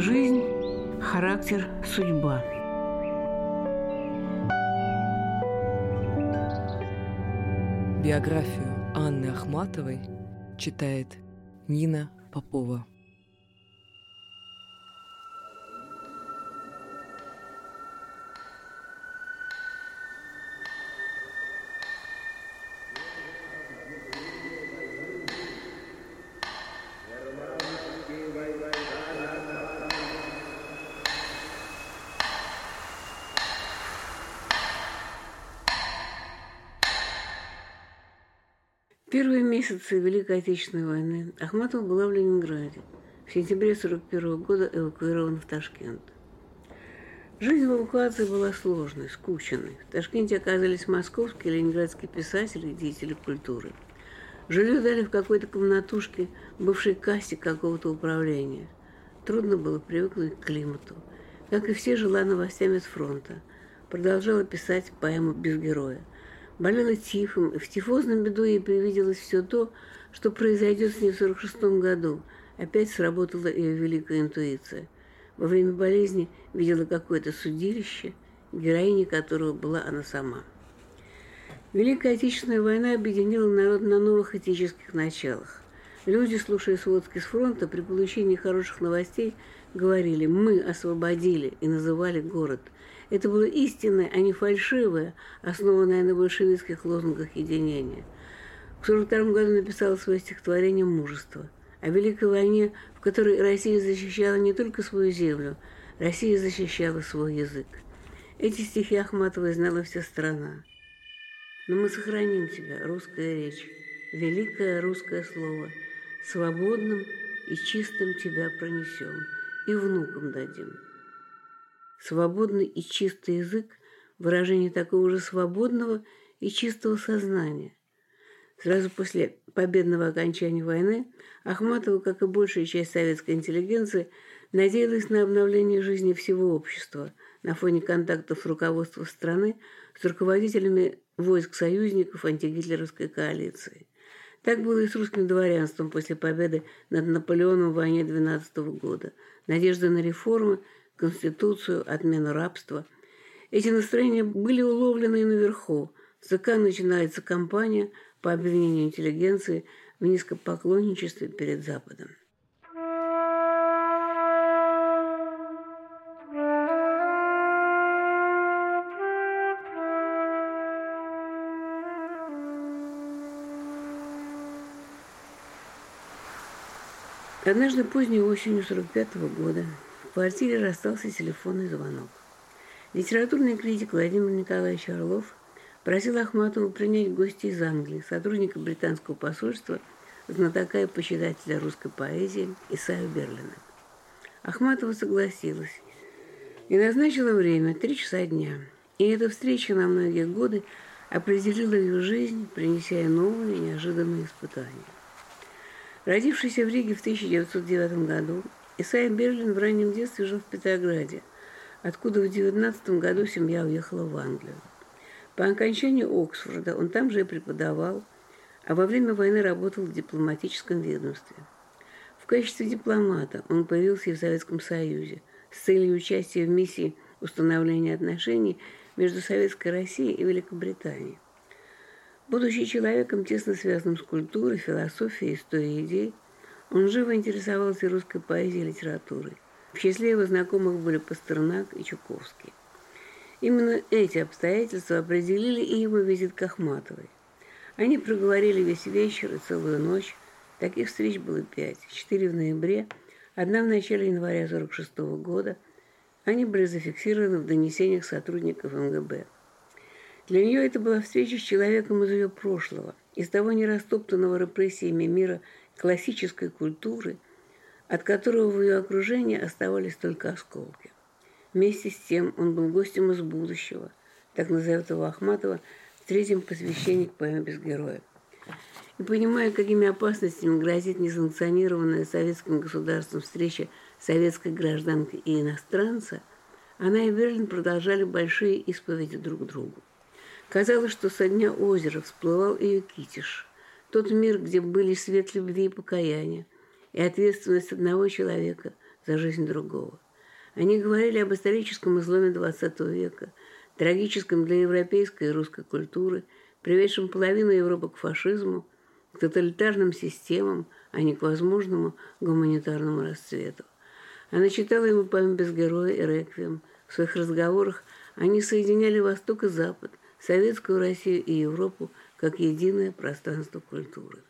Жизнь, характер, судьба. Биографию Анны Ахматовой читает Нина Попова. Месяцы Великой Отечественной войны Ахматова была в Ленинграде. В сентябре 1941 года эвакуирована в Ташкент. Жизнь в эвакуации была сложной, скученной. В Ташкенте оказались московские и ленинградские писатели и деятели культуры. Жилье дали в какой-то комнатушке, бывшей кассе какого-то управления. Трудно было привыкнуть к климату. Как и все, жила новостями с фронта. Продолжала писать поэму «Без героя» болела тифом, и в тифозном беду ей привиделось все то, что произойдет с ней в 46 году. Опять сработала ее великая интуиция. Во время болезни видела какое-то судилище, героиней которого была она сама. Великая Отечественная война объединила народ на новых этических началах. Люди, слушая сводки с фронта, при получении хороших новостей говорили «мы освободили» и называли город – это было истинное, а не фальшивое, основанное на большевистских лозунгах единения. В 1942 году написала свое стихотворение «Мужество» о Великой войне, в которой Россия защищала не только свою землю, Россия защищала свой язык. Эти стихи Ахматовой знала вся страна. Но мы сохраним тебя, русская речь, великое русское слово, свободным и чистым тебя пронесем, и внукам дадим. Свободный и чистый язык – выражение такого же свободного и чистого сознания. Сразу после победного окончания войны Ахматова, как и большая часть советской интеллигенции, надеялась на обновление жизни всего общества на фоне контактов руководства страны с руководителями войск союзников антигитлеровской коалиции. Так было и с русским дворянством после победы над Наполеоном в войне 12 года. Надежда на реформы – Конституцию, отмену рабства. Эти настроения были уловлены и наверху. В ЦК начинается кампания по обвинению интеллигенции в низкопоклонничестве перед Западом. Однажды поздней осенью 45 -го года квартире расстался телефонный звонок. Литературный критик Владимир Николаевич Орлов просил Ахматову принять гостей из Англии, сотрудника британского посольства, знатока и почитателя русской поэзии Исаю Берлина. Ахматова согласилась и назначила время – три часа дня. И эта встреча на многие годы определила ее жизнь, принеся ей новые неожиданные испытания. Родившийся в Риге в 1909 году, Исайя Берлин в раннем детстве жил в Петрограде, откуда в 19 году семья уехала в Англию. По окончании Оксфорда он там же и преподавал, а во время войны работал в дипломатическом ведомстве. В качестве дипломата он появился и в Советском Союзе с целью участия в миссии установления отношений между Советской Россией и Великобританией. Будучи человеком, тесно связанным с культурой, философией, историей идей, он живо интересовался русской поэзией и литературой. В числе его знакомых были Пастернак и Чуковский. Именно эти обстоятельства определили и его визит к Ахматовой. Они проговорили весь вечер и целую ночь. Таких встреч было пять. Четыре в ноябре, одна в начале января 1946 года. Они были зафиксированы в донесениях сотрудников МГБ. Для нее это была встреча с человеком из ее прошлого, из того нерастоптанного репрессиями мира классической культуры, от которого в ее окружении оставались только осколки. Вместе с тем он был гостем из будущего, так назовет его Ахматова в третьем посвящении к поэме «Без героя». И понимая, какими опасностями грозит несанкционированная советским государством встреча советской гражданки и иностранца, она и Берлин продолжали большие исповеди друг другу. Казалось, что со дня озера всплывал ее китиш – тот мир, где были свет любви и покаяния, и ответственность одного человека за жизнь другого. Они говорили об историческом изломе XX века, трагическом для европейской и русской культуры, приведшем половину Европы к фашизму, к тоталитарным системам, а не к возможному гуманитарному расцвету. Она читала ему «Память без героя» и «Реквием». В своих разговорах они соединяли Восток и Запад, Советскую Россию и Европу как единое пространство культуры.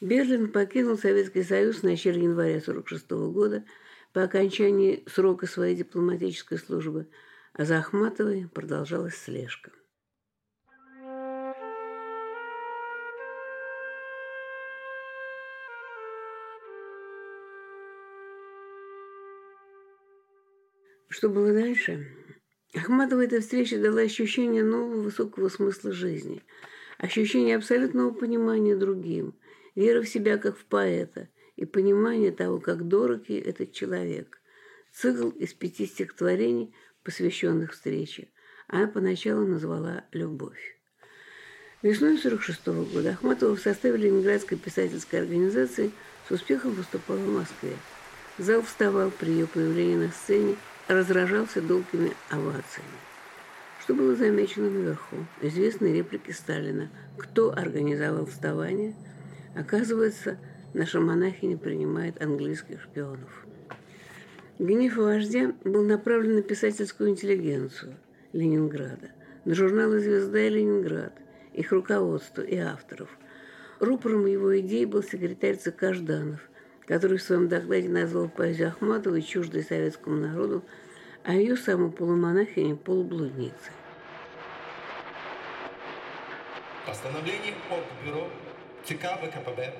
Берлин покинул Советский Союз в начале января 1946 года по окончании срока своей дипломатической службы, а за Ахматовой продолжалась слежка. Что было дальше? Ахматова эта встреча дала ощущение нового высокого смысла жизни, ощущение абсолютного понимания другим, вера в себя как в поэта и понимание того, как дорог ей этот человек. Цикл из пяти стихотворений, посвященных встрече, она поначалу назвала «Любовь». Весной 1946 года Ахматова в составе Ленинградской писательской организации с успехом выступала в Москве. Зал вставал при ее появлении на сцене – разражался долгими овациями. Что было замечено наверху? Известные реплики Сталина. Кто организовал вставание? Оказывается, наша монахиня принимает английских шпионов. Гнев вождя был направлен на писательскую интеллигенцию Ленинграда, на журналы «Звезда» и «Ленинград», их руководство и авторов. Рупором его идей был секретарь ЦК Жданов, который в своем докладе назвал поэзию Ахматовой чуждой советскому народу, а ее саму полумонахиней полублудницей. Постановление Оргбюро ЦК ВКПБ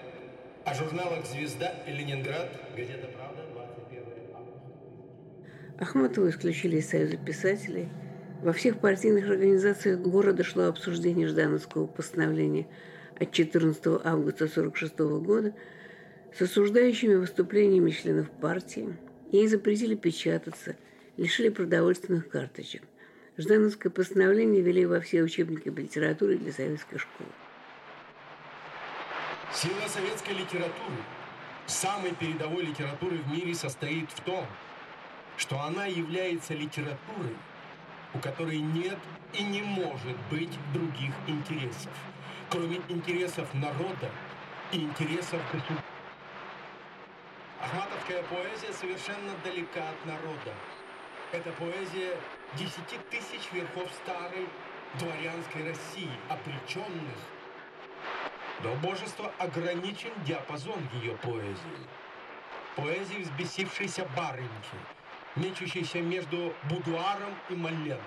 о журналах «Звезда» и «Ленинград», газета «Правда», 21 августа. Ахматову исключили из Союза писателей. Во всех партийных организациях города шло обсуждение Ждановского постановления от 14 августа 1946 года – с осуждающими выступлениями членов партии. Ей запретили печататься, лишили продовольственных карточек. Ждановское постановление ввели во все учебники по литературе для советской школы. Сила советской литературы, самой передовой литературы в мире состоит в том, что она является литературой, у которой нет и не может быть других интересов, кроме интересов народа и интересов государства. Ахматовская поэзия совершенно далека от народа. Это поэзия десяти тысяч верхов старой дворянской России, обреченных. Но божество ограничен диапазон ее поэзии. Поэзии взбесившейся барыньки, мечущейся между будуаром и Маленной.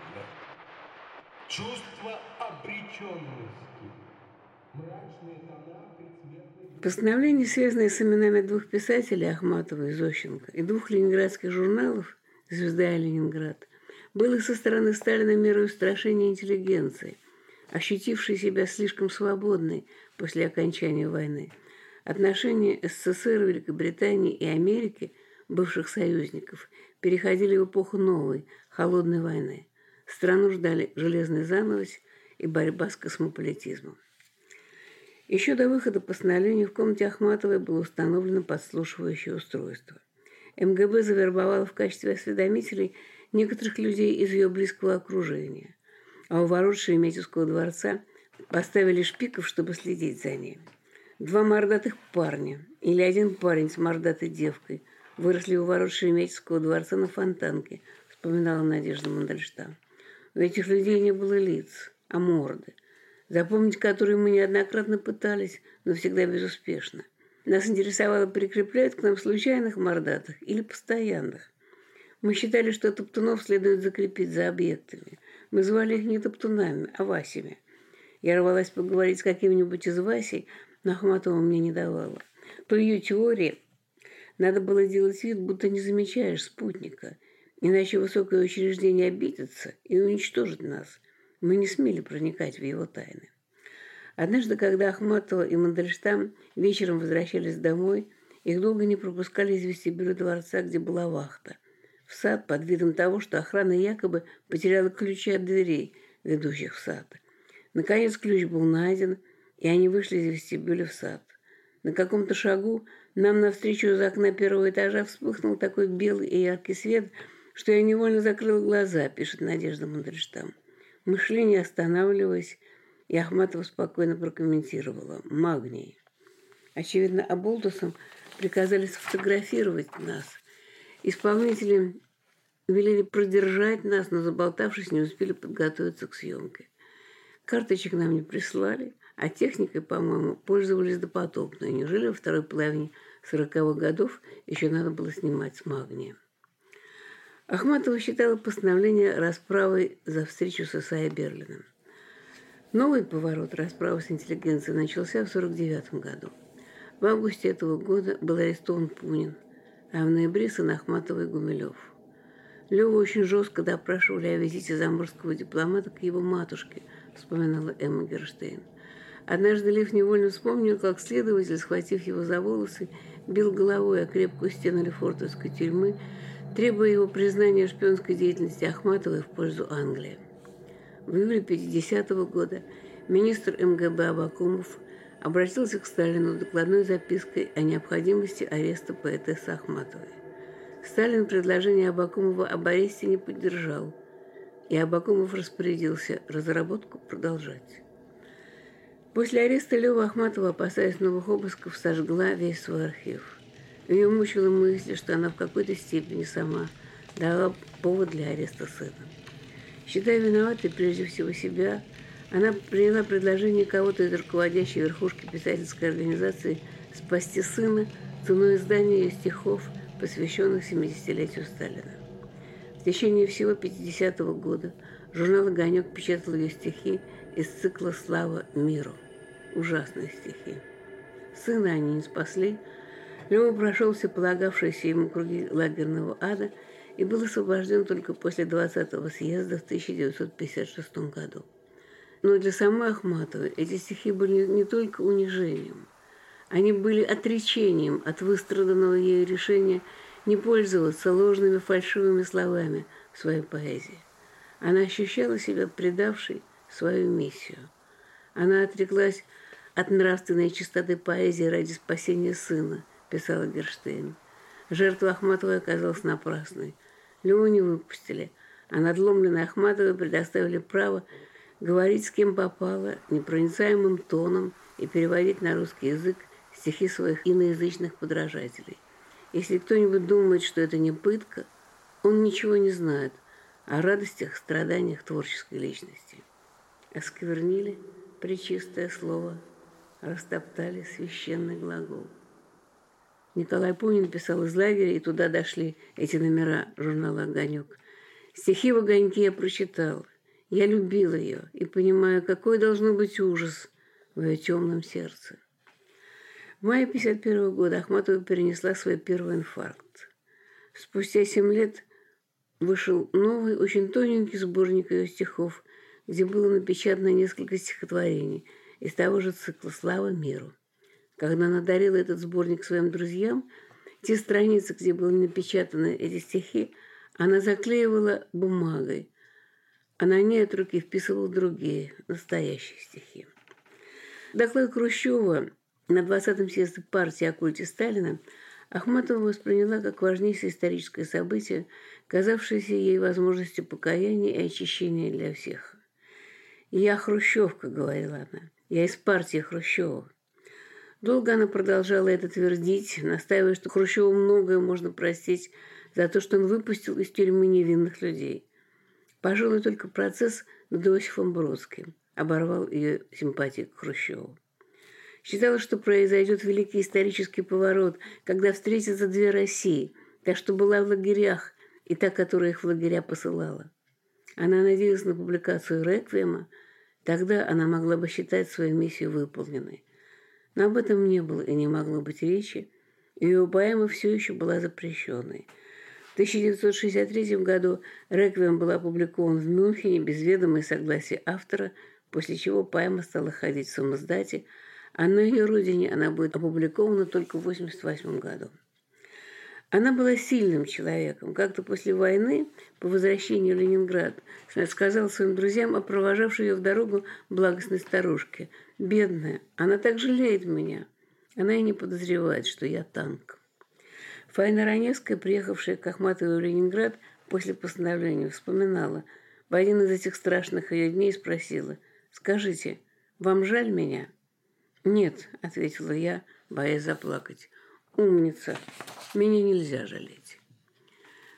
Чувство обреченности. Постановление, связанное с именами двух писателей, Ахматова и Зощенко, и двух ленинградских журналов «Звезда» и «Ленинград», было со стороны Сталина мерой устрашения интеллигенции, ощутившей себя слишком свободной после окончания войны. Отношения СССР, Великобритании и Америки, бывших союзников, переходили в эпоху новой, холодной войны. Страну ждали железный занавес и борьба с космополитизмом. Еще до выхода постановления в комнате Ахматовой было установлено подслушивающее устройство. МГБ завербовало в качестве осведомителей некоторых людей из ее близкого окружения, а у ворот Шереметьевского дворца поставили шпиков, чтобы следить за ней. Два мордатых парня или один парень с мордатой девкой выросли у ворот Шереметьевского дворца на Фонтанке, вспоминала Надежда Мандельштам. У этих людей не было лиц, а морды – запомнить которые мы неоднократно пытались, но всегда безуспешно. Нас интересовало, прикрепляют к нам случайных мордатых или постоянных. Мы считали, что топтунов следует закрепить за объектами. Мы звали их не топтунами, а Васями. Я рвалась поговорить с каким-нибудь из Васей, но Ахматова мне не давала. По ее теории надо было делать вид, будто не замечаешь спутника, иначе высокое учреждение обидится и уничтожит нас – мы не смели проникать в его тайны. Однажды, когда Ахматова и Мандельштам вечером возвращались домой, их долго не пропускали из вестибюля дворца, где была вахта. В сад под видом того, что охрана якобы потеряла ключи от дверей, ведущих в сад. Наконец ключ был найден, и они вышли из вестибюля в сад. На каком-то шагу нам навстречу из окна первого этажа вспыхнул такой белый и яркий свет, что я невольно закрыла глаза, пишет Надежда Мандельштам. Мы шли, не останавливаясь, и Ахматова спокойно прокомментировала. Магний. Очевидно, Аболтусам приказали сфотографировать нас. Исполнители велели продержать нас, но заболтавшись, не успели подготовиться к съемке. Карточек нам не прислали, а техникой, по-моему, пользовались допотопно. Неужели во второй половине 40-х годов еще надо было снимать с магнием? Ахматова считала постановление расправой за встречу с Исаей Берлиным. Новый поворот расправы с интеллигенцией начался в 1949 году. В августе этого года был арестован Пунин, а в ноябре сын Ахматова и Гумилев. Леву очень жестко допрашивали о визите заморского дипломата к его матушке, вспоминала Эмма Герштейн. Однажды Лев невольно вспомнил, как следователь, схватив его за волосы, бил головой о крепкую стену Лефортовской тюрьмы, требуя его признания шпионской деятельности Ахматовой в пользу Англии. В июле 50 -го года министр МГБ Абакумов обратился к Сталину с докладной запиской о необходимости ареста поэтессы Ахматовой. Сталин предложение Абакумова об аресте не поддержал, и Абакумов распорядился разработку продолжать. После ареста Лёва Ахматова, опасаясь новых обысков, сожгла весь свой архив. Ее мучила мысль, что она в какой-то степени сама дала повод для ареста сына. Считая виноватой прежде всего себя, она приняла предложение кого-то из руководящей верхушки писательской организации спасти сына ценой издания ее стихов, посвященных 70-летию Сталина. В течение всего 50-го года журнал «Огонек» печатал ее стихи из цикла «Слава миру». Ужасные стихи. Сына они не спасли, Лева прошел все полагавшиеся ему круги лагерного ада – и был освобожден только после 20-го съезда в 1956 году. Но для самой Ахматовой эти стихи были не только унижением, они были отречением от выстраданного ею решения не пользоваться ложными фальшивыми словами в своей поэзии. Она ощущала себя предавшей свою миссию. Она отреклась от нравственной чистоты поэзии ради спасения сына, писала Герштейн. Жертва Ахматовой оказалась напрасной. Леву не выпустили, а надломленной Ахматовой предоставили право говорить с кем попало, непроницаемым тоном и переводить на русский язык стихи своих иноязычных подражателей. Если кто-нибудь думает, что это не пытка, он ничего не знает о радостях, страданиях творческой личности. Осквернили причистое слово, растоптали священный глагол. Николай Пунин писал из лагеря, и туда дошли эти номера журнала «Огонек». Стихи в «Огоньке» я прочитал. Я любил ее и понимаю, какой должно быть ужас в ее темном сердце. В мае 51 года Ахматова перенесла свой первый инфаркт. Спустя семь лет вышел новый, очень тоненький сборник ее стихов, где было напечатано несколько стихотворений из того же цикла «Слава миру». Когда она дарила этот сборник своим друзьям, те страницы, где были напечатаны эти стихи, она заклеивала бумагой, а на ней от руки вписывала другие, настоящие стихи. Доклад Хрущева на 20-м съезде партии о культе Сталина Ахматова восприняла как важнейшее историческое событие, казавшееся ей возможностью покаяния и очищения для всех. «Я хрущевка», — говорила она, — «я из партии Хрущева». Долго она продолжала это твердить, настаивая, что Хрущеву многое можно простить за то, что он выпустил из тюрьмы невинных людей. Пожалуй, только процесс над Иосифом Бродским оборвал ее симпатии к Хрущеву. Считала, что произойдет великий исторический поворот, когда встретятся две России, та, что была в лагерях, и та, которая их в лагеря посылала. Она надеялась на публикацию «Реквиема», тогда она могла бы считать свою миссию выполненной – но об этом не было и не могло быть речи, и ее поэма все еще была запрещенной. В 1963 году «Реквием» был опубликован в Мюнхене без ведома и согласия автора, после чего поэма стала ходить в самоздате, а на ее родине она будет опубликована только в 1988 году. Она была сильным человеком. Как-то после войны, по возвращению в Ленинград, сказал своим друзьям о провожавшей ее в дорогу благостной старушке. «Бедная, она так жалеет меня. Она и не подозревает, что я танк. Фаина Раневская, приехавшая к Ахматовой в Ленинград после постановления, вспоминала. В один из этих страшных ее дней спросила, «Скажите, вам жаль меня?» «Нет», — ответила я, боясь заплакать. «Умница, меня нельзя жалеть».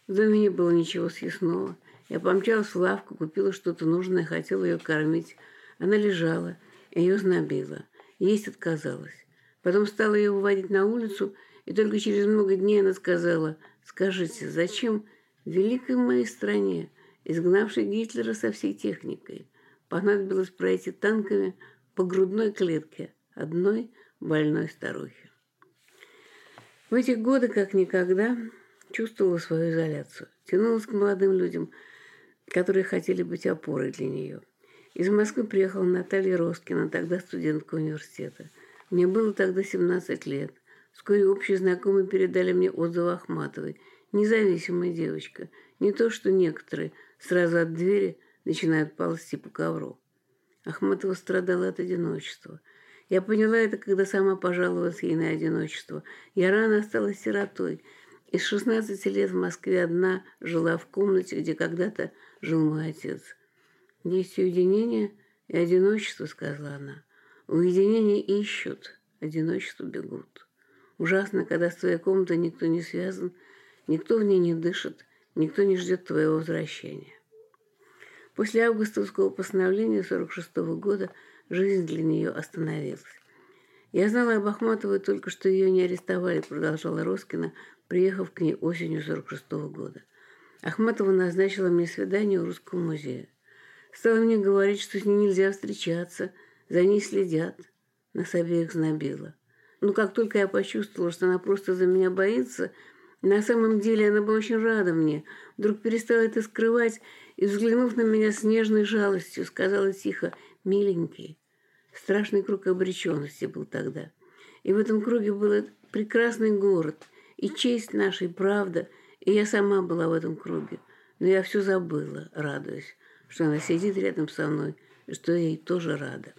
В доме не было ничего съестного. Я помчалась в лавку, купила что-то нужное, хотела ее кормить. Она лежала, ее знобила. Есть отказалась. Потом стала ее выводить на улицу и только через много дней она сказала, «Скажите, зачем в великой моей стране, изгнавшей Гитлера со всей техникой, понадобилось пройти танками по грудной клетке одной больной старухи?» В эти годы, как никогда, чувствовала свою изоляцию. Тянулась к молодым людям, которые хотели быть опорой для нее. Из Москвы приехала Наталья Роскина, тогда студентка университета. Мне было тогда 17 лет – Вскоре общие знакомые передали мне отзыв Ахматовой. Независимая девочка. Не то, что некоторые сразу от двери начинают ползти по ковру. Ахматова страдала от одиночества. Я поняла это, когда сама пожаловалась ей на одиночество. Я рано осталась сиротой. Из 16 лет в Москве одна жила в комнате, где когда-то жил мой отец. «Есть уединение и одиночество», — сказала она. «Уединение ищут, одиночество бегут». Ужасно, когда с твоей комнатой никто не связан, никто в ней не дышит, никто не ждет твоего возвращения. После августовского постановления 46 -го года жизнь для нее остановилась. Я знала об Ахматовой только, что ее не арестовали, продолжала Роскина, приехав к ней осенью 46 -го года. Ахматова назначила мне свидание у Русского музея. Стала мне говорить, что с ней нельзя встречаться, за ней следят. Нас обеих знобило. Но как только я почувствовала, что она просто за меня боится, на самом деле она была очень рада мне, вдруг перестала это скрывать и, взглянув на меня с нежной жалостью, сказала тихо «миленький». Страшный круг обреченности был тогда. И в этом круге был прекрасный город, и честь нашей, правда, и я сама была в этом круге. Но я все забыла, радуясь, что она сидит рядом со мной, и что я ей тоже рада.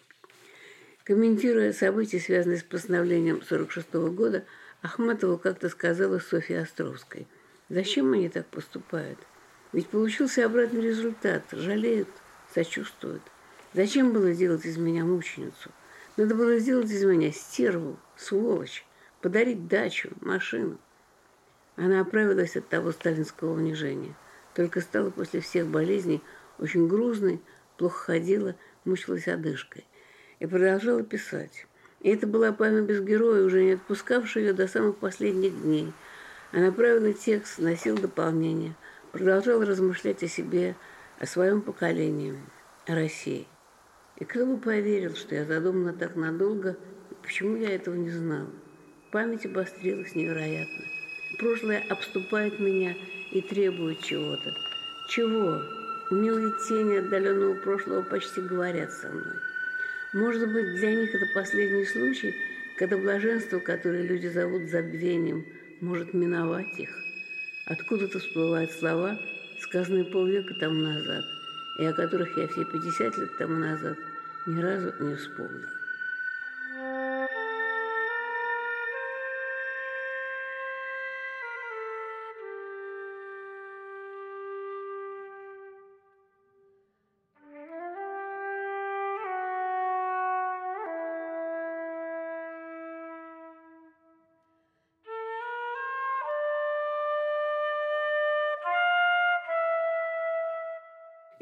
Комментируя события, связанные с постановлением 1946 года, Ахматова как-то сказала Софье Островской, «Зачем они так поступают? Ведь получился обратный результат. Жалеют, сочувствуют. Зачем было делать из меня мученицу? Надо было сделать из меня стерву, сволочь, подарить дачу, машину». Она оправилась от того сталинского унижения. Только стала после всех болезней очень грузной, плохо ходила, мучилась одышкой и продолжала писать. И это была память без героя, уже не отпускавшая ее до самых последних дней. Она правила текст, носил дополнение, продолжала размышлять о себе, о своем поколении, о России. И кто бы поверил, что я задумана так надолго, почему я этого не знала? Память обострилась невероятно. Прошлое обступает меня и требует чего-то. Чего? Милые тени отдаленного прошлого почти говорят со мной. Может быть, для них это последний случай, когда блаженство, которое люди зовут забвением, может миновать их. Откуда-то всплывают слова, сказанные полвека тому назад, и о которых я все 50 лет тому назад ни разу не вспомнил.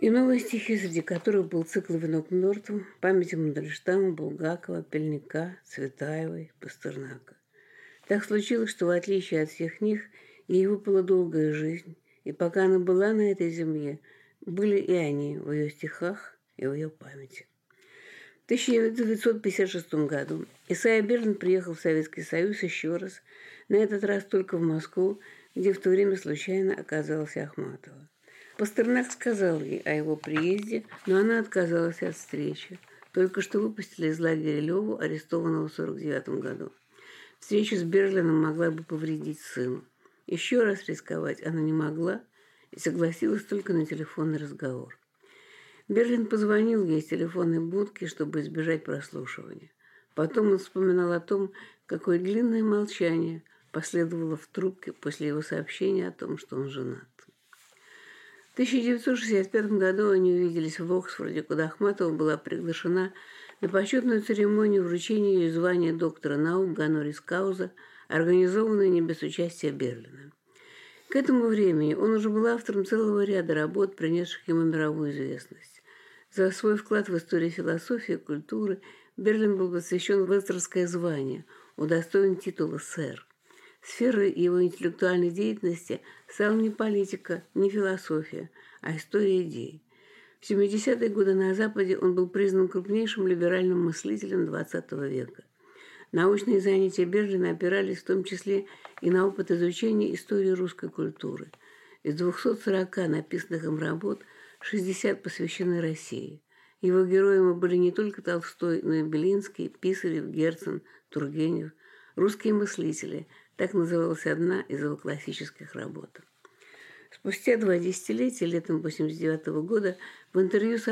И новые стихи, среди которых был цикл «Венок мертвым», памяти Мандельштама, Булгакова, Пельника, Цветаевой, Пастернака. Так случилось, что в отличие от всех них, ей выпала долгая жизнь, и пока она была на этой земле, были и они в ее стихах и в ее памяти. В 1956 году Исайя Берлин приехал в Советский Союз еще раз, на этот раз только в Москву, где в то время случайно оказалась Ахматова. Пастернак сказал ей о его приезде, но она отказалась от встречи. Только что выпустили из лагеря Леву, арестованного в 1949 году. Встреча с Берлином могла бы повредить сыну. Еще раз рисковать она не могла и согласилась только на телефонный разговор. Берлин позвонил ей из телефонной будки, чтобы избежать прослушивания. Потом он вспоминал о том, какое длинное молчание последовало в трубке после его сообщения о том, что он женат. В 1965 году они увиделись в Оксфорде, куда Ахматова была приглашена на почетную церемонию вручения ее звания доктора наук Ганорис Кауза, организованную не без участия Берлина. К этому времени он уже был автором целого ряда работ, принесших ему мировую известность. За свой вклад в историю философии и культуры Берлин был посвящен в звание, удостоен титула «сэр». Сферой его интеллектуальной деятельности стала не политика, не философия, а история идей. В 70-е годы на Западе он был признан крупнейшим либеральным мыслителем XX века. Научные занятия Берлина опирались в том числе и на опыт изучения истории русской культуры. Из 240 написанных им работ 60 посвящены России. Его героями были не только Толстой, но и Белинский, Писарев, Герцен, Тургенев, русские мыслители – так называлась одна из его классических работ. Спустя два десятилетия, летом 1989 года, в интервью с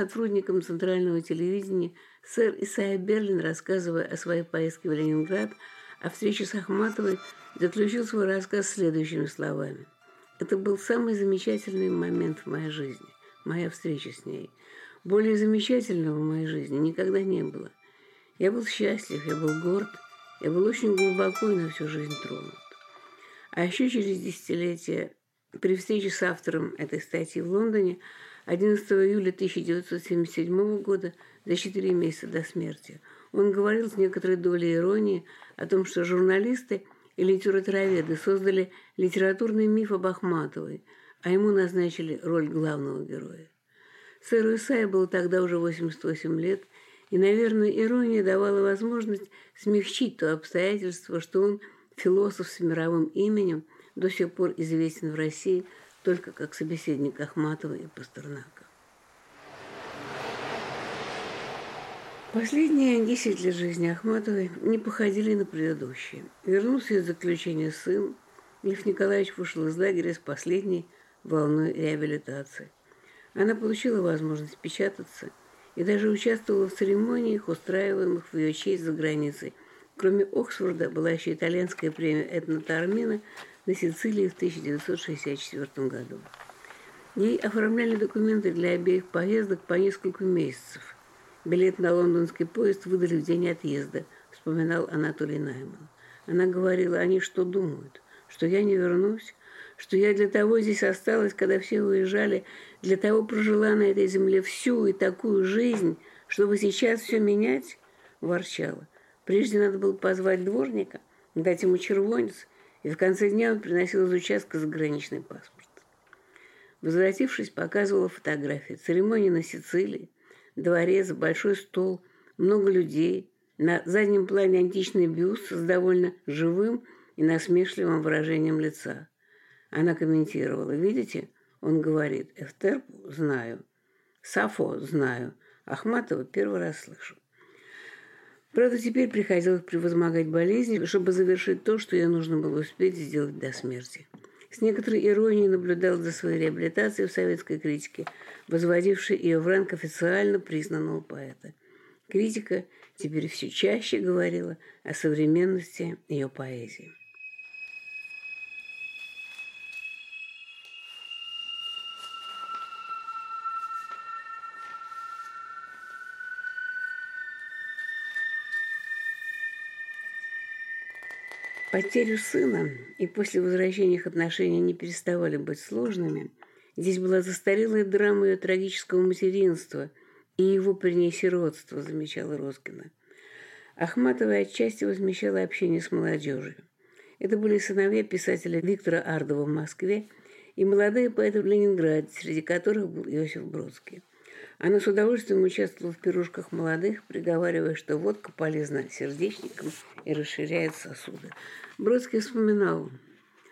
Центрального телевидения сэр Исайя Берлин, рассказывая о своей поездке в Ленинград, о встрече с Ахматовой, заключил свой рассказ следующими словами. «Это был самый замечательный момент в моей жизни, моя встреча с ней. Более замечательного в моей жизни никогда не было. Я был счастлив, я был горд, я был очень глубоко и на всю жизнь тронут. А еще через десятилетие, при встрече с автором этой статьи в Лондоне, 11 июля 1977 года, за четыре месяца до смерти, он говорил с некоторой долей иронии о том, что журналисты и литературоведы создали литературный миф об Ахматовой, а ему назначили роль главного героя. Сэру Исайя было тогда уже 88 лет, и, наверное, ирония давала возможность смягчить то обстоятельство, что он, философ с мировым именем, до сих пор известен в России только как собеседник Ахматова и Пастернака. Последние десять лет жизни Ахматовой не походили на предыдущие. Вернулся из заключения сын, Лев Николаевич вышел из лагеря с последней волной реабилитации. Она получила возможность печататься – и даже участвовала в церемониях, устраиваемых в ее честь за границей. Кроме Оксфорда была еще итальянская премия Этна Тармина на Сицилии в 1964 году. Ей оформляли документы для обеих поездок по несколько месяцев. Билет на лондонский поезд выдали в день отъезда, вспоминал Анатолий Найман. Она говорила, они что думают, что я не вернусь, что я для того здесь осталась, когда все уезжали, для того прожила на этой земле всю и такую жизнь, чтобы сейчас все менять, ворчала. Прежде надо было позвать дворника, дать ему червонец, и в конце дня он приносил из участка заграничный паспорт. Возвратившись, показывала фотографии. Церемония на Сицилии, дворец, большой стол, много людей. На заднем плане античный бюст с довольно живым и насмешливым выражением лица. Она комментировала, видите, он говорит, Эфтерпу знаю, Сафо знаю, Ахматова первый раз слышу. Правда, теперь приходилось превозмогать болезни, чтобы завершить то, что ей нужно было успеть сделать до смерти. С некоторой иронией наблюдал за своей реабилитацией в советской критике, возводившей ее в ранг официально признанного поэта. Критика теперь все чаще говорила о современности ее поэзии. Потерю сына и после возвращения их отношения не переставали быть сложными. Здесь была застарелая драма ее трагического материнства и его при ней сиротства, замечала Роскина. Ахматова отчасти возмещала общение с молодежью. Это были сыновья писателя Виктора Ардова в Москве и молодые поэты в Ленинграде, среди которых был Иосиф Бродский. Она с удовольствием участвовала в пирожках молодых, приговаривая, что водка полезна сердечникам и расширяет сосуды. Бродский вспоминал.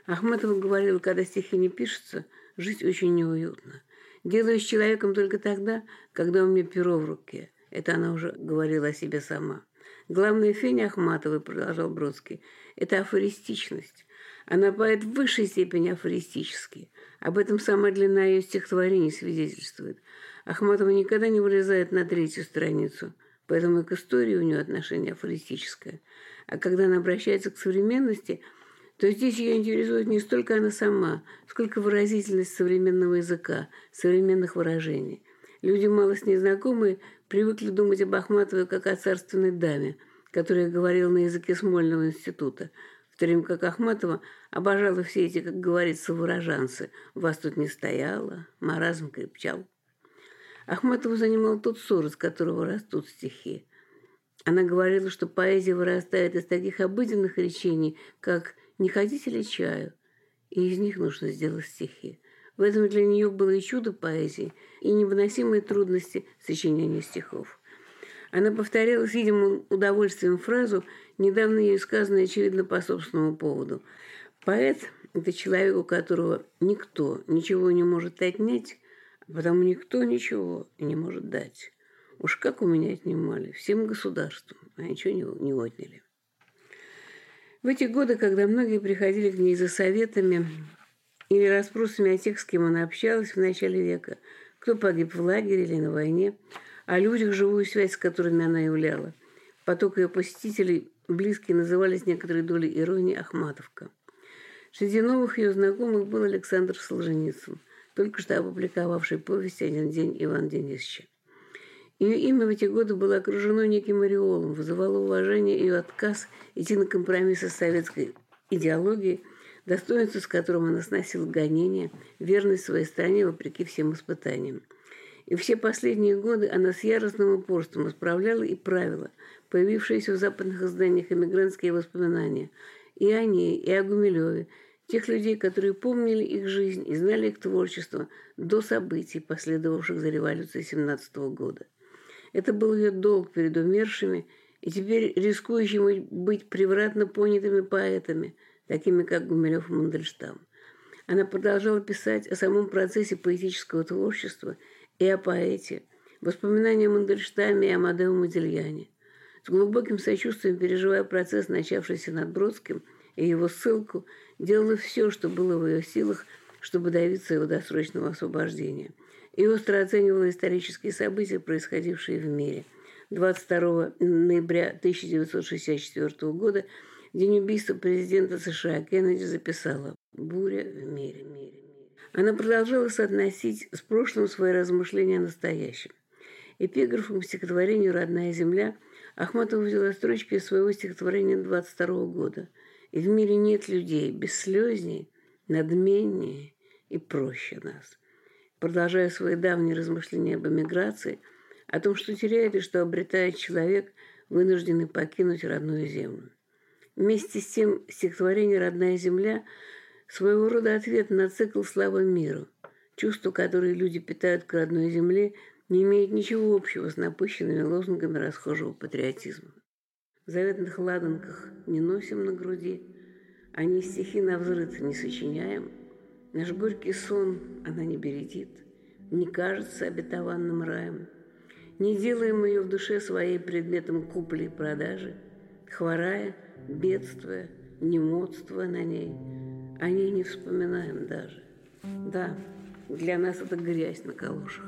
Ахматова говорил, когда стихи не пишутся, жить очень неуютно. Делаюсь человеком только тогда, когда у меня перо в руке. Это она уже говорила о себе сама. Главная феня Ахматовой, продолжал Бродский, это афористичность. Она поэт в высшей степени афористический. Об этом сама длина ее стихотворений свидетельствует. Ахматова никогда не вылезает на третью страницу. поэтому и к истории у нее отношение афористическое. А когда она обращается к современности, то здесь ее интересует не столько она сама, сколько выразительность современного языка, современных выражений. Люди, мало с ней знакомые, привыкли думать об Ахматовой как о царственной даме, которая говорила на языке Смольного института, в то время как Ахматова обожала все эти, как говорится, выражанцы. «Вас тут не стояло», «Маразм крепчал». Ахматову занимал тот ссор, из которого растут стихи. Она говорила, что поэзия вырастает из таких обыденных речений, как «не хотите ли чаю?» и из них нужно сделать стихи. В этом для нее было и чудо поэзии, и невыносимые трудности сочинения стихов. Она повторяла с видимым удовольствием фразу, недавно ей сказанную, очевидно, по собственному поводу. Поэт – это человек, у которого никто ничего не может отнять, потому никто ничего не может дать. Уж как у меня отнимали, всем государством, а ничего не, не отняли. В эти годы, когда многие приходили к ней за советами или расспросами о тех, с кем она общалась в начале века, кто погиб в лагере или на войне, о людях, живую связь с которыми она являла. Поток ее посетителей близкие назывались некоторые доли иронии Ахматовка. Среди новых ее знакомых был Александр Солженицын – только что опубликовавший повесть «Один день Ивана Денисовича». Ее имя в эти годы было окружено неким ореолом, вызывало уважение ее отказ идти на компромиссы с советской идеологией, достоинство с которым она сносила гонения, верность своей стране вопреки всем испытаниям. И все последние годы она с яростным упорством исправляла и правила появившиеся в западных изданиях эмигрантские воспоминания и о ней, и о Гумилеве, тех людей, которые помнили их жизнь и знали их творчество до событий, последовавших за революцией 17 года. Это был ее долг перед умершими и теперь рискующими быть превратно понятыми поэтами, такими как Гумилев и Мандельштам. Она продолжала писать о самом процессе поэтического творчества и о поэте, воспоминания о Мандельштаме и Амадео Модельяне. С глубоким сочувствием переживая процесс, начавшийся над Бродским, и его ссылку – делала все, что было в ее силах, чтобы добиться его досрочного освобождения. И остро оценивала исторические события, происходившие в мире. 22 ноября 1964 года, день убийства президента США Кеннеди, записала «Буря в мире, мире, мире». Она продолжала соотносить с прошлым свои размышления о настоящем. Эпиграфом к стихотворению «Родная земля» Ахматова взяла строчки из своего стихотворения 22 года – и в мире нет людей бесслезней, надменнее и проще нас. Продолжая свои давние размышления об эмиграции, о том, что теряет и что обретает человек, вынужденный покинуть родную землю. Вместе с тем стихотворение «Родная земля» своего рода ответ на цикл «Слава миру». Чувство, которое люди питают к родной земле, не имеет ничего общего с напыщенными лозунгами расхожего патриотизма заветных ладанках не носим на груди, Они стихи на взрыв не сочиняем, Наш горький сон она не бередит, Не кажется обетованным раем. Не делаем ее в душе своей предметом купли и продажи, Хворая, бедствуя, немодствуя на ней, О ней не вспоминаем даже. Да, для нас это грязь на калошах.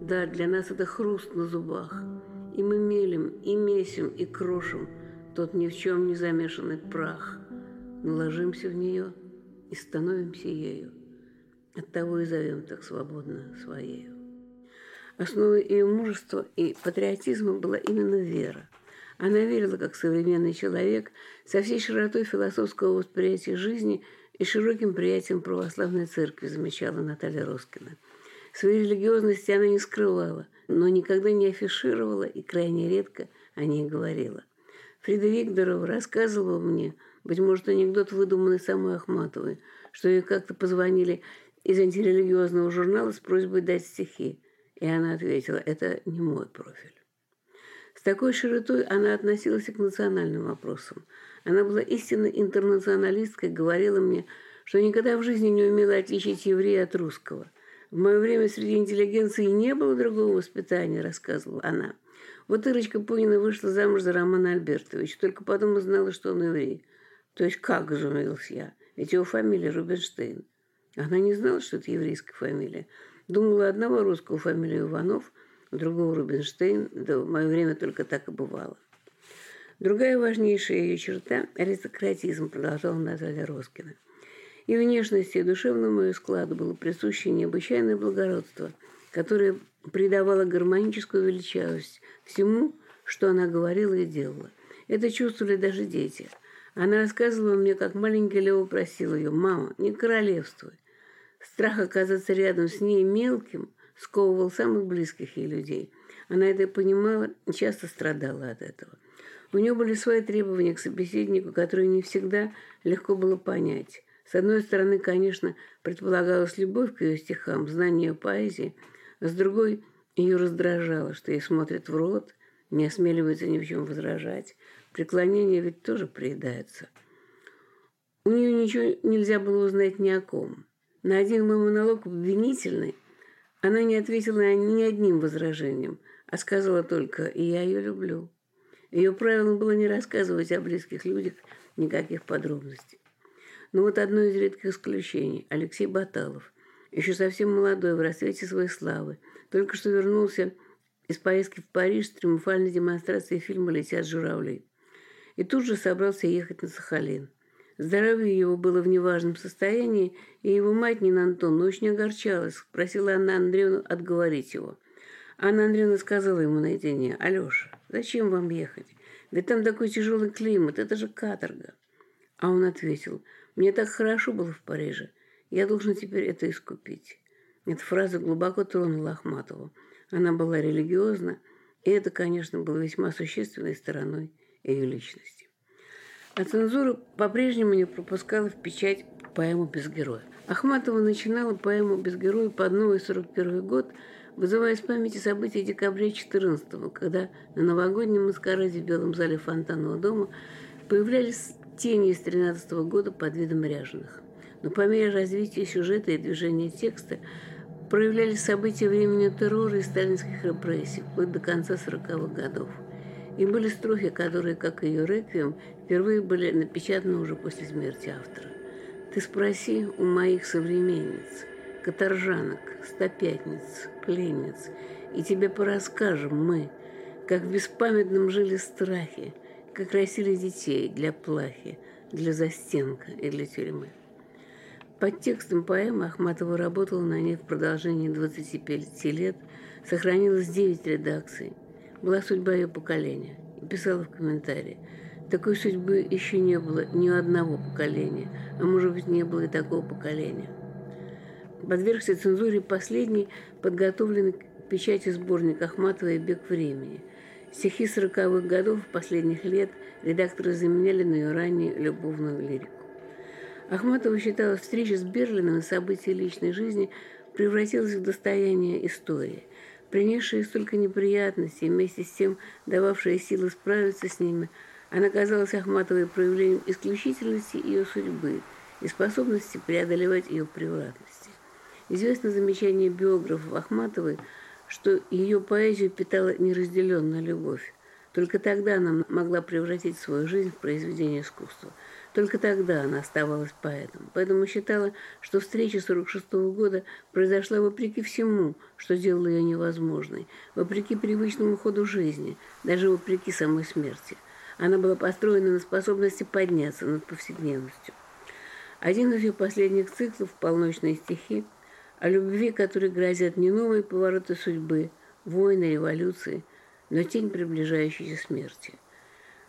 Да, для нас это хруст на зубах – и мы мелим, и месим, и крошим тот ни в чем не замешанный прах. Мы ложимся в нее и становимся ею. Оттого и зовем так свободно своею. Основой ее мужества и патриотизма была именно вера. Она верила, как современный человек, со всей широтой философского восприятия жизни и широким приятием православной церкви, замечала Наталья Роскина. Своей религиозности она не скрывала – но никогда не афишировала и крайне редко о ней говорила. Фрида Викторова рассказывала мне, быть может, анекдот, выдуманный самой Ахматовой, что ей как-то позвонили из антирелигиозного журнала с просьбой дать стихи. И она ответила, это не мой профиль. С такой широтой она относилась и к национальным вопросам. Она была истинно интернационалисткой, говорила мне, что никогда в жизни не умела отличить еврея от русского – в мое время среди интеллигенции не было другого воспитания, рассказывала она. Вот Ирочка Пунина вышла замуж за Романа Альбертовича, только потом узнала, что он еврей. То есть как, изумился я, ведь его фамилия Рубинштейн. Она не знала, что это еврейская фамилия. Думала, одного русского фамилия Иванов, другого Рубинштейн, да в мое время только так и бывало. Другая важнейшая ее черта – аристократизм, продолжала Наталья Роскина. И внешности, и душевному ее складу было присуще необычайное благородство, которое придавало гармоническую величавость всему, что она говорила и делала. Это чувствовали даже дети. Она рассказывала мне, как маленький Лео просил ее, «Мама, не королевствуй». Страх оказаться рядом с ней мелким сковывал самых близких ей людей. Она это понимала и часто страдала от этого. У нее были свои требования к собеседнику, которые не всегда легко было понять. С одной стороны, конечно, предполагалась любовь к ее стихам, знание поэзии, а с другой ее раздражало, что ей смотрят в рот, не осмеливаются ни в чем возражать. Преклонение ведь тоже приедается. У нее ничего нельзя было узнать ни о ком. На один мой монолог обвинительный она не ответила ни одним возражением, а сказала только «и я ее люблю». Ее правилом было не рассказывать о близких людях никаких подробностей. Но вот одно из редких исключений – Алексей Баталов, еще совсем молодой, в расцвете своей славы, только что вернулся из поездки в Париж с триумфальной демонстрацией фильма «Летят журавли». И тут же собрался ехать на Сахалин. Здоровье его было в неважном состоянии, и его мать Нина Антоновна очень огорчалась, просила Анна Андреевну отговорить его. Анна Андреевна сказала ему наедине, «Алеша, зачем вам ехать? Ведь там такой тяжелый климат, это же каторга». А он ответил, «Мне так хорошо было в Париже, я должен теперь это искупить». Эта фраза глубоко тронула Ахматову. Она была религиозна, и это, конечно, было весьма существенной стороной ее личности. А цензура по-прежнему не пропускала в печать поэму «Без героя». Ахматова начинала поэму «Без героя» под новый 41 год, вызывая из памяти события декабря 14 когда на новогоднем маскараде в Белом зале Фонтанного дома появлялись тени из 13 года под видом ряженых. Но по мере развития сюжета и движения текста проявлялись события времени террора и сталинских репрессий, вплоть до конца 40-х годов – и были строки, которые, как и ее реквием, впервые были напечатаны уже после смерти автора. «Ты спроси у моих современниц, каторжанок, стопятниц, пленниц, и тебе порасскажем мы, как в беспамятном жили страхе, как растили детей для плахи, для застенка и для тюрьмы». Под текстом поэмы Ахматова работала на ней в продолжении 25 лет, сохранилось 9 редакций – была судьба ее поколения. И писала в комментарии. Такой судьбы еще не было ни у одного поколения, а может быть не было и такого поколения. Подвергся цензуре последний, подготовленный к печати сборник Ахматова и «Бег времени». Стихи сороковых годов последних лет редакторы заменяли на ее ранее любовную лирику. Ахматова считала встреча с Берлином и события личной жизни превратилась в достояние истории принесшая столько неприятностей, вместе с тем дававшая силы справиться с ними, она казалась Ахматовой проявлением исключительности ее судьбы и способности преодолевать ее превратности. Известно замечание биографов Ахматовой, что ее поэзию питала неразделенная любовь. Только тогда она могла превратить свою жизнь в произведение искусства – только тогда она оставалась поэтом. Поэтому считала, что встреча 46 -го года произошла вопреки всему, что делало ее невозможной, вопреки привычному ходу жизни, даже вопреки самой смерти. Она была построена на способности подняться над повседневностью. Один из ее последних циклов «Полночные стихи» о любви, которой грозят не новые повороты судьбы, войны, революции, но тень приближающейся смерти –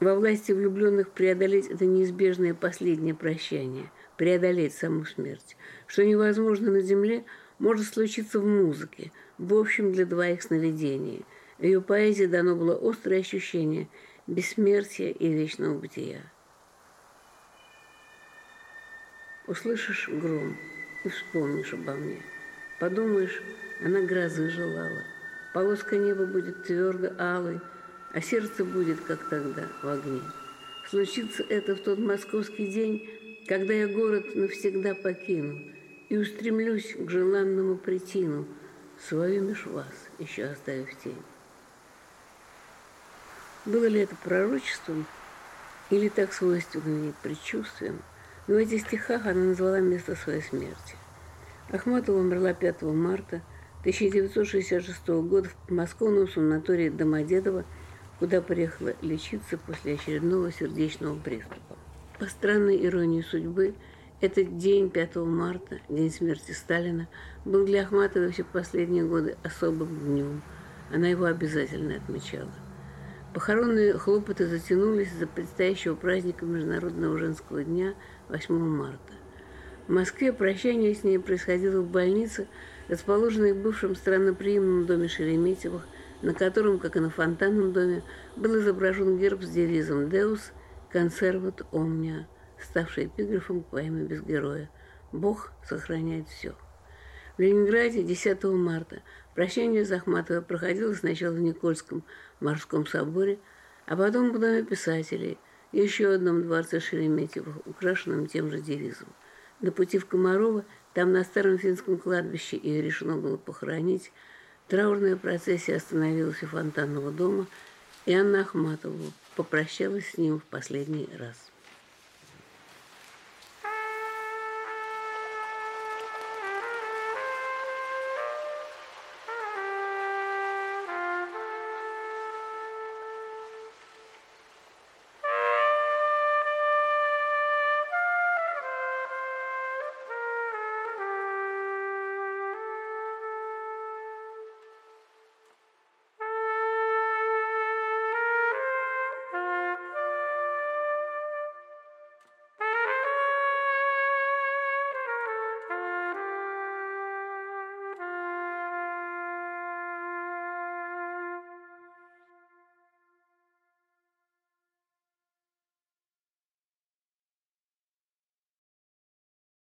во власти влюбленных преодолеть это неизбежное последнее прощание, преодолеть саму смерть. Что невозможно на земле, может случиться в музыке, в общем для двоих сновидений. В ее поэзии дано было острое ощущение бессмертия и вечного бытия. Услышишь гром и вспомнишь обо мне. Подумаешь, она грозы желала. Полоска неба будет твердо алой, а сердце будет, как тогда, в огне. Случится это в тот московский день, когда я город навсегда покину и устремлюсь к желанному притину, свою меж вас еще оставив тень. Было ли это пророчеством или так свойственно ей предчувствием, но в этих стихах она назвала место своей смерти. Ахматова умерла 5 марта 1966 года в подмосковном санатории Домодедово, куда приехала лечиться после очередного сердечного приступа. По странной иронии судьбы, этот день, 5 марта, день смерти Сталина, был для Ахматовой все последние годы особым днем. Она его обязательно отмечала. Похоронные хлопоты затянулись за предстоящего праздника Международного женского дня 8 марта. В Москве прощание с ней происходило в больнице, расположенной в бывшем странноприимном доме Шереметьевых, на котором, как и на фонтанном доме, был изображен герб с девизом «Deus conservat omnia», ставший эпиграфом к поэме «Без героя». «Бог сохраняет все». В Ленинграде 10 марта прощение Захматова проходило сначала в Никольском морском соборе, а потом в Доме писателей, еще одном дворце Шереметьевых, украшенном тем же девизом. На пути в Комарово, там на старом финском кладбище ее решено было похоронить, траурная процессия остановилась у фонтанного дома, и Анна Ахматова попрощалась с ним в последний раз.